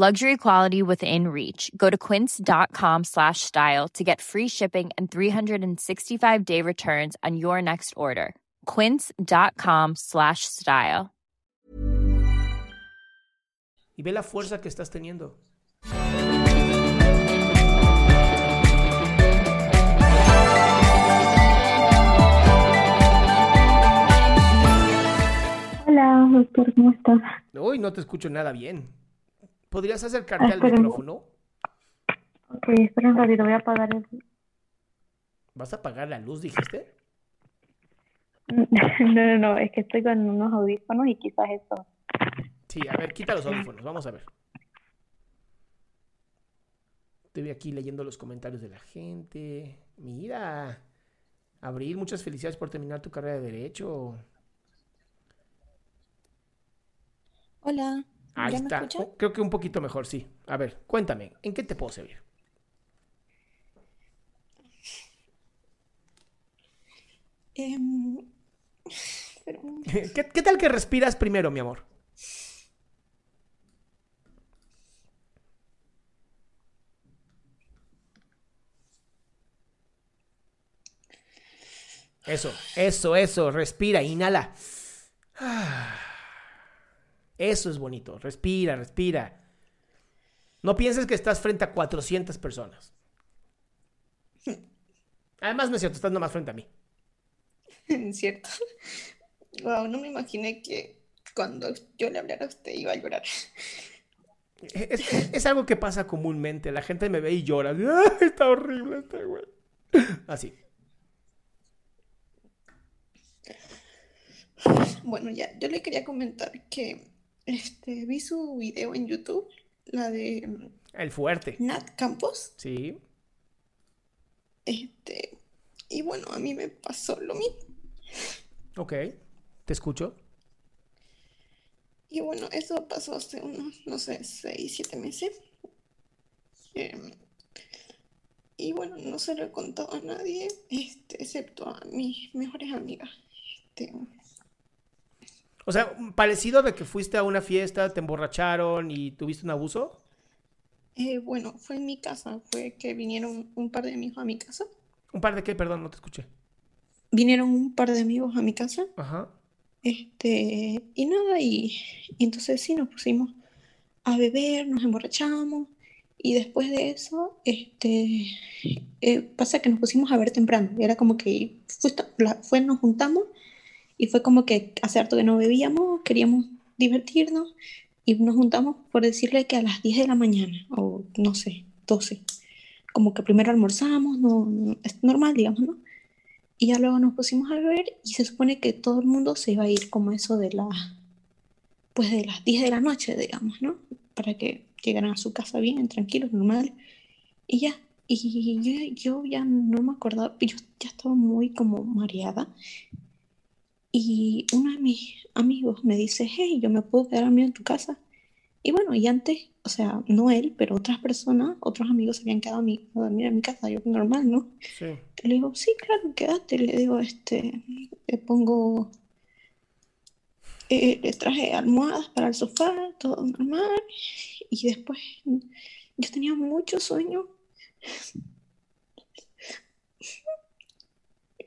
Luxury quality within reach. Go to quince.com slash style to get free shipping and 365 day returns on your next order. Quince.com slash style. Y ve la fuerza que estás teniendo. Hola, doctor, ¿cómo estás? Uy, no te escucho nada bien. ¿Podrías acercarte al micrófono? Ok, espera un ratito, voy a apagar el... ¿Vas a apagar la luz, dijiste? No, no, no, es que estoy con unos audífonos y quizás eso. Sí, a ver, quita los audífonos, vamos a ver. Estoy aquí leyendo los comentarios de la gente. Mira, Abril, muchas felicidades por terminar tu carrera de Derecho. Hola, Ahí ¿ya me está. Oh, Creo que un poquito mejor, sí. A ver, cuéntame, ¿en qué te puedo servir? Em, pero, ¿Qué, qué tal que respiras primero, mi amor? Eso, eso, eso, respira, inhala. Ah. Eso es bonito, respira, respira. No pienses que estás frente a 400 personas. Además, no es cierto, estás nomás frente a mí. cierto. Wow, no me imaginé que cuando yo le hablara a usted iba a llorar. Es, es algo que pasa comúnmente. La gente me ve y llora. "Ah, está horrible este güey. Así. Bueno, ya, yo le quería comentar que este, vi su video en YouTube, la de mm, El fuerte. Nat Campos. Sí. Este, y bueno, a mí me pasó lo mismo. Ok. Te escucho. Y bueno, eso pasó hace unos, no sé, seis, siete meses. Em, y bueno, no se lo he contado a nadie, este, excepto a mis mejores amigas. Este, O sea, parecido de que fuiste a una fiesta, te emborracharon y tuviste un abuso. eh, bueno, fue en mi casa, fue que vinieron un par de amigos a mi casa. Un par de qué, perdón, no te escuché. Vinieron un par de amigos a mi casa. Ajá. Este, y nada, y, y entonces sí nos pusimos a beber, nos emborrachamos, y después de eso, este, eh, pasa que nos pusimos a ver temprano, era como que fue, la- fue- nos juntamos, y fue como que hace harto que no bebíamos, queríamos divertirnos, y nos juntamos por decirle que a las 10 de la mañana, o no sé, 12, como que primero almorzamos, no, no- es normal, digamos, ¿no? Y ya luego nos pusimos a beber y se supone que todo el mundo se iba a ir como eso de la, pues de las 10 de la noche, digamos, ¿no? Para que llegaran a su casa bien, tranquilos, normal. Y ya, y yo, yo ya no me acordaba, yo ya estaba muy como mareada. Y uno de mis amigos me dice, hey, yo me puedo quedar a mí en tu casa. Y bueno, y antes, o sea, no él, pero otras personas, otros amigos se habían quedado a, mí, a dormir en mi casa, yo normal, ¿no? Sí. Le digo, sí, claro, quédate. Le digo, este, le pongo, eh, le traje almohadas para el sofá, todo normal. Y después yo tenía mucho sueño.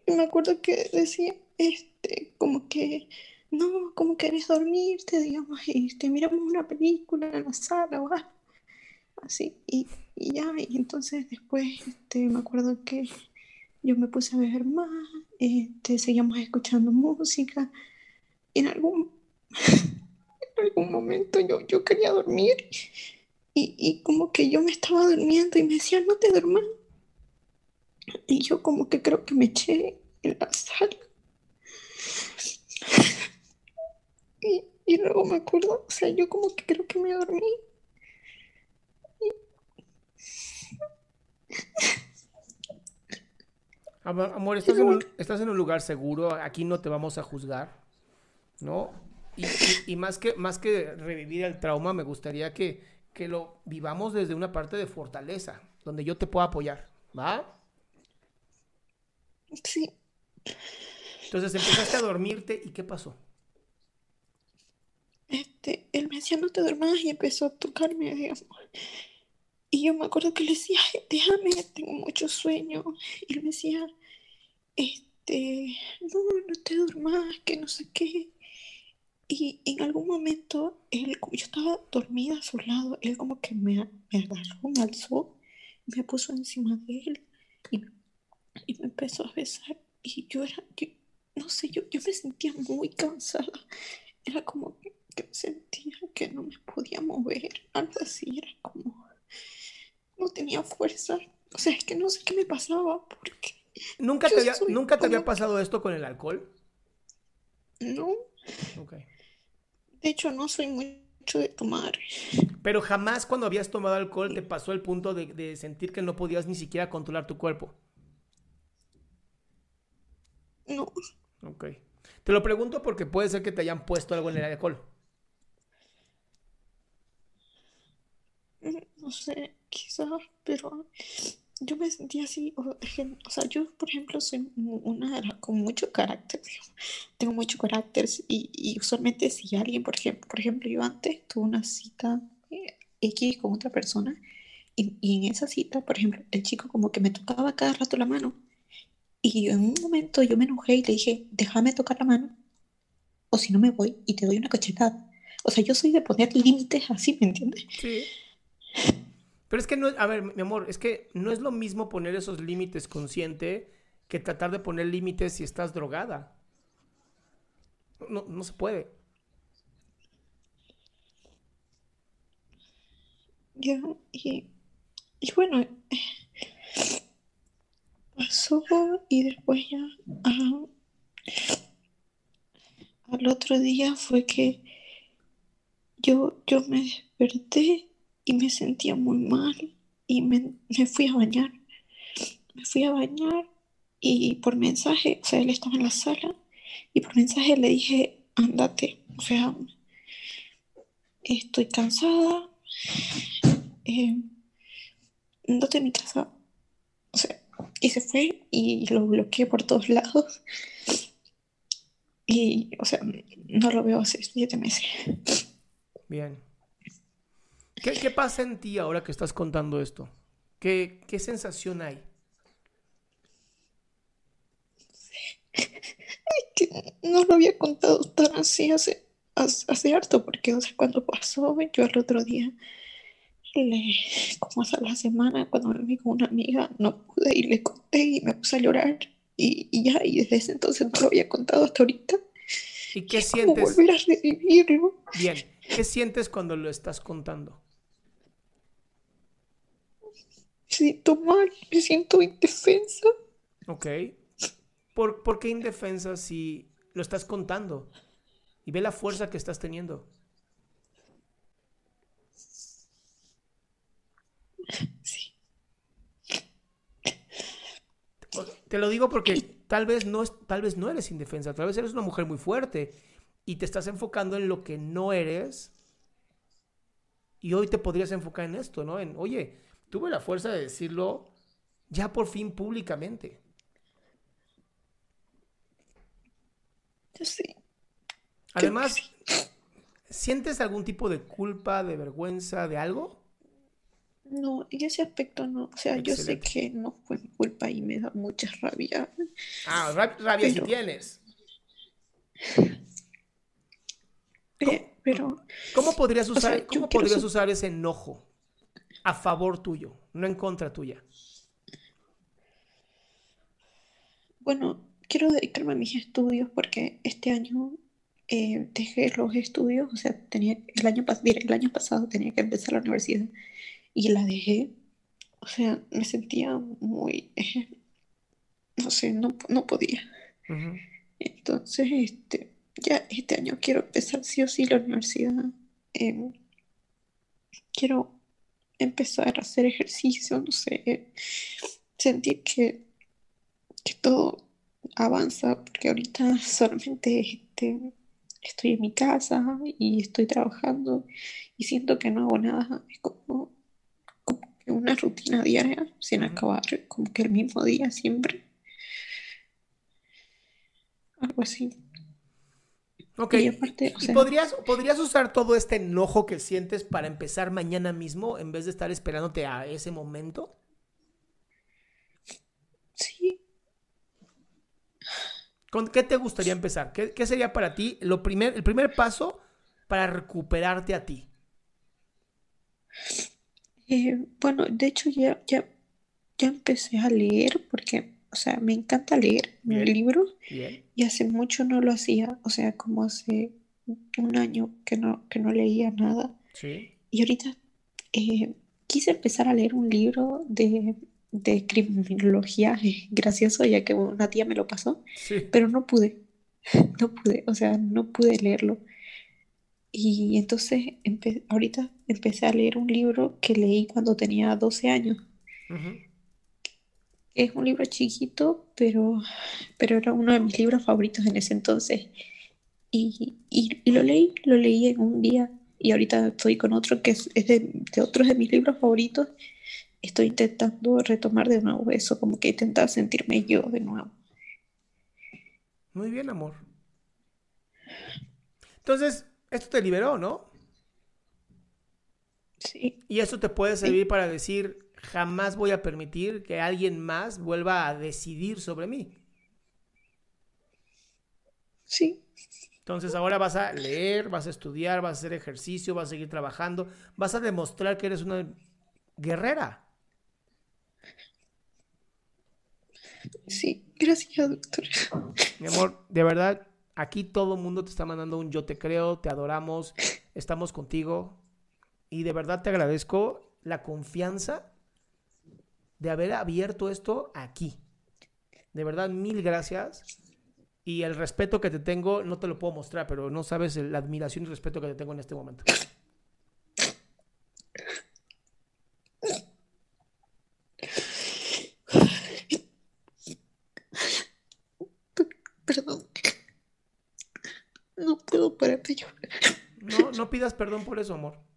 Y me acuerdo que decía, este, como que, no, como querés dormirte, digamos, y te miramos una película en la sala o algo. Así, y, y ya, y entonces después este, me acuerdo que yo me puse a beber más, este, seguíamos escuchando música, y en algún, en algún momento yo, yo quería dormir, y, y como que yo me estaba durmiendo y me decía, no te duermas. Y yo como que creo que me eché en la sala. Y, y luego me acuerdo, o sea, yo como que creo que me dormí. Amor, estás, en un, estás en un lugar seguro, aquí no te vamos a juzgar, ¿no? Y, y- y más, que, más que revivir el trauma, me gustaría que, que lo vivamos desde una parte de fortaleza, donde yo te pueda apoyar, ¿va? Sí, Entonces empezaste a dormirte y ¿qué pasó? Este, él me decía, no te duermas y empezó a tocarme. Y yo me acuerdo que le decía, "Ay, déjame, tengo mucho sueño. Y él me decía, este, no, no te duermas, que no sé qué. Y en algún momento, él, yo estaba dormida a su lado, él como que me, me agarró, me alzó, me puso encima de él y, y me empezó a besar. Y yo era, yo- no sé, yo, yo me sentía muy cansada. Era como que que sentía que no me podía mover, algo así, era como, no tenía fuerza. O sea, es que no sé qué me pasaba, porque ¿Nunca te había, ¿nunca te había pasado esto con el alcohol? no, Ok. de hecho no soy mucho de tomar. Pero jamás cuando habías tomado alcohol te pasó el punto de, de sentir que no podías ni siquiera controlar tu cuerpo. No, Ok. Te lo pregunto porque puede ser que te hayan puesto algo en el alcohol. No sé, quizás, pero yo me sentía así, o, o sea, yo, por ejemplo, soy una de las con mucho carácter, digamos. tengo mucho carácter y, y usualmente si alguien, por ejemplo, por ejemplo, yo antes tuve una cita eh, X con otra persona y, y en esa cita, por ejemplo, el chico como que me tocaba cada rato la mano y en un momento yo me enojé y le dije, déjame tocar la mano o si no me voy y te doy una cachetada. O sea, yo soy de poner límites así, ¿me entiendes? Sí. Pero es que no, a ver, mi amor, es que no es lo mismo poner esos límites consciente que tratar de poner límites si estás drogada. No, no se puede. Ya, y, y bueno, pasó y después ya ah, al otro día fue que yo, yo me desperté y me sentía muy mal y me, me fui a bañar. Me fui a bañar y por mensaje, o sea, él estaba en la sala y por mensaje le dije, ándate, o sea, estoy cansada, eh, andate a mi casa. O sea, y se fue y lo bloqueé por todos lados. Y, o sea, no lo veo hace siete meses. Bien. ¿Qué, qué pasa en ti ahora que estás contando esto? ¿Qué, qué sensación hay? Que no lo había contado tan así hace, hace, hace harto, porque, o sea, cuando pasó, yo el otro día, le, como hace la semana, cuando me vi con una amiga, no pude y le conté y me puse a llorar. Y, y ya, y desde ese entonces no lo había contado hasta ahorita. ¿Y qué Es como sientes? volver a revivirlo. Bien, ¿qué sientes cuando lo estás contando? Me siento mal, me siento indefensa. Ok. ¿Por, por qué indefensa si lo estás contando? Y ve la fuerza que estás teniendo. Sí. Te lo digo porque tal vez no es, tal vez no eres indefensa, tal vez eres una mujer muy fuerte y te estás enfocando en lo que no eres. Y hoy te podrías enfocar en esto, ¿no? En, oye, tuve la fuerza de decirlo ya por fin públicamente. Yo sí. Además, ¿sientes algún tipo de culpa, de vergüenza, de algo? No, en ese aspecto no. O sea, yo sé que no fue mi culpa y me da mucha rabia. Ah, ra- rabia si Pero- tienes. Eh, pero ¿Cómo podrías O usar, sea, cómo podrías usar ese enojo a favor tuyo, no en contra tuya? bueno, quiero dedicarme a mis estudios porque este año eh, dejé los estudios. O sea, tenía el año, el año pasado tenía que empezar la universidad y la dejé. O sea, me sentía muy, eh, no sé, no, no podía. Entonces, este, ya este año quiero empezar sí o sí la universidad. Em, quiero empezar a hacer ejercicio, no sé, sentir que, que todo avanza, porque ahorita solamente este, estoy en mi casa y estoy trabajando y siento que no hago nada. Es como, como que una rutina diaria sin acabar, como que el mismo día siempre. Algo así. Ok. Y aparte, o ¿Y sea- podrías, podrías usar todo este enojo que sientes para empezar mañana mismo en vez de estar esperándote a ese momento? Sí, ¿Con qué te gustaría empezar? ¿Qué, qué sería para ti lo primer, el primer paso para recuperarte a ti? eh, bueno, de hecho ya, ya, ya empecé a leer porque, o sea, me encanta leer Bien. libros Bien. y hace mucho no lo hacía, o sea, como hace un año que no, que no leía nada. Sí. Y ahorita eh, quise empezar a leer un libro de, de criminología, eh, gracioso, ya que una tía me lo pasó. Sí. pero no pude, no pude, o sea, no pude leerlo. Y entonces empe- ahorita empecé a leer un libro que leí cuando tenía 12 años. Ujú. Es un libro chiquito, pero, pero era uno de mis libros favoritos en ese entonces. Y, y- lo leí, lo leí en un día. Y ahorita estoy con otro que es, es de, de otros de mis libros favoritos. Estoy intentando retomar de nuevo eso, como que intentar sentirme yo de nuevo. Muy bien, amor. Entonces, esto te liberó, ¿no? Sí. Y eso te puede servir para decir, jamás voy a permitir que alguien más vuelva a decidir sobre mí. Sí, Entonces ahora vas a leer, vas a estudiar, vas a hacer ejercicio, vas a seguir trabajando, vas a demostrar que eres una guerrera. sí, gracias, doctor. Mi amor, de verdad, aquí todo el mundo te está mandando un yo te creo, te adoramos, estamos contigo. Y de verdad te agradezco la confianza de haber abierto esto aquí. De verdad, mil gracias. Y el respeto que te tengo, no te lo puedo mostrar, pero no sabes la admiración y respeto que te tengo en este momento. Perdón. No puedo parar de llorar. No, no pidas perdón por eso, amor.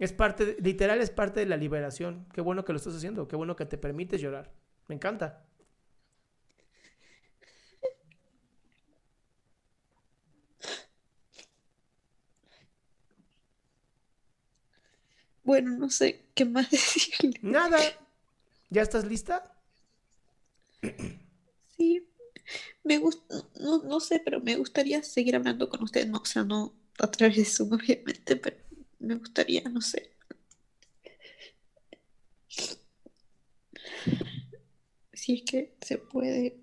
Es parte, de- literal, es parte de la liberación. Qué bueno que lo estás haciendo, qué bueno que te permites llorar. Me encanta. Bueno, no sé qué más decirle. Nada. ¿Ya estás lista? Sí, me gusta, no, no sé, pero me gustaría seguir hablando con usted. No, o sea, no a través de Zoom, obviamente, pero me gustaría, no sé. Si es que se puede.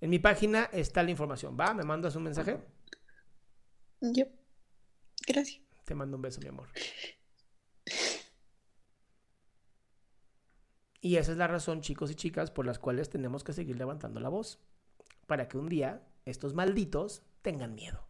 En mi página está la información. ¿Va? ¿Me mandas un mensaje? Yo. Gracias. Te mando un beso, mi amor. Y esa es la razón, chicos y chicas, por las cuales tenemos que seguir levantando la voz. Para que un día estos malditos tengan miedo.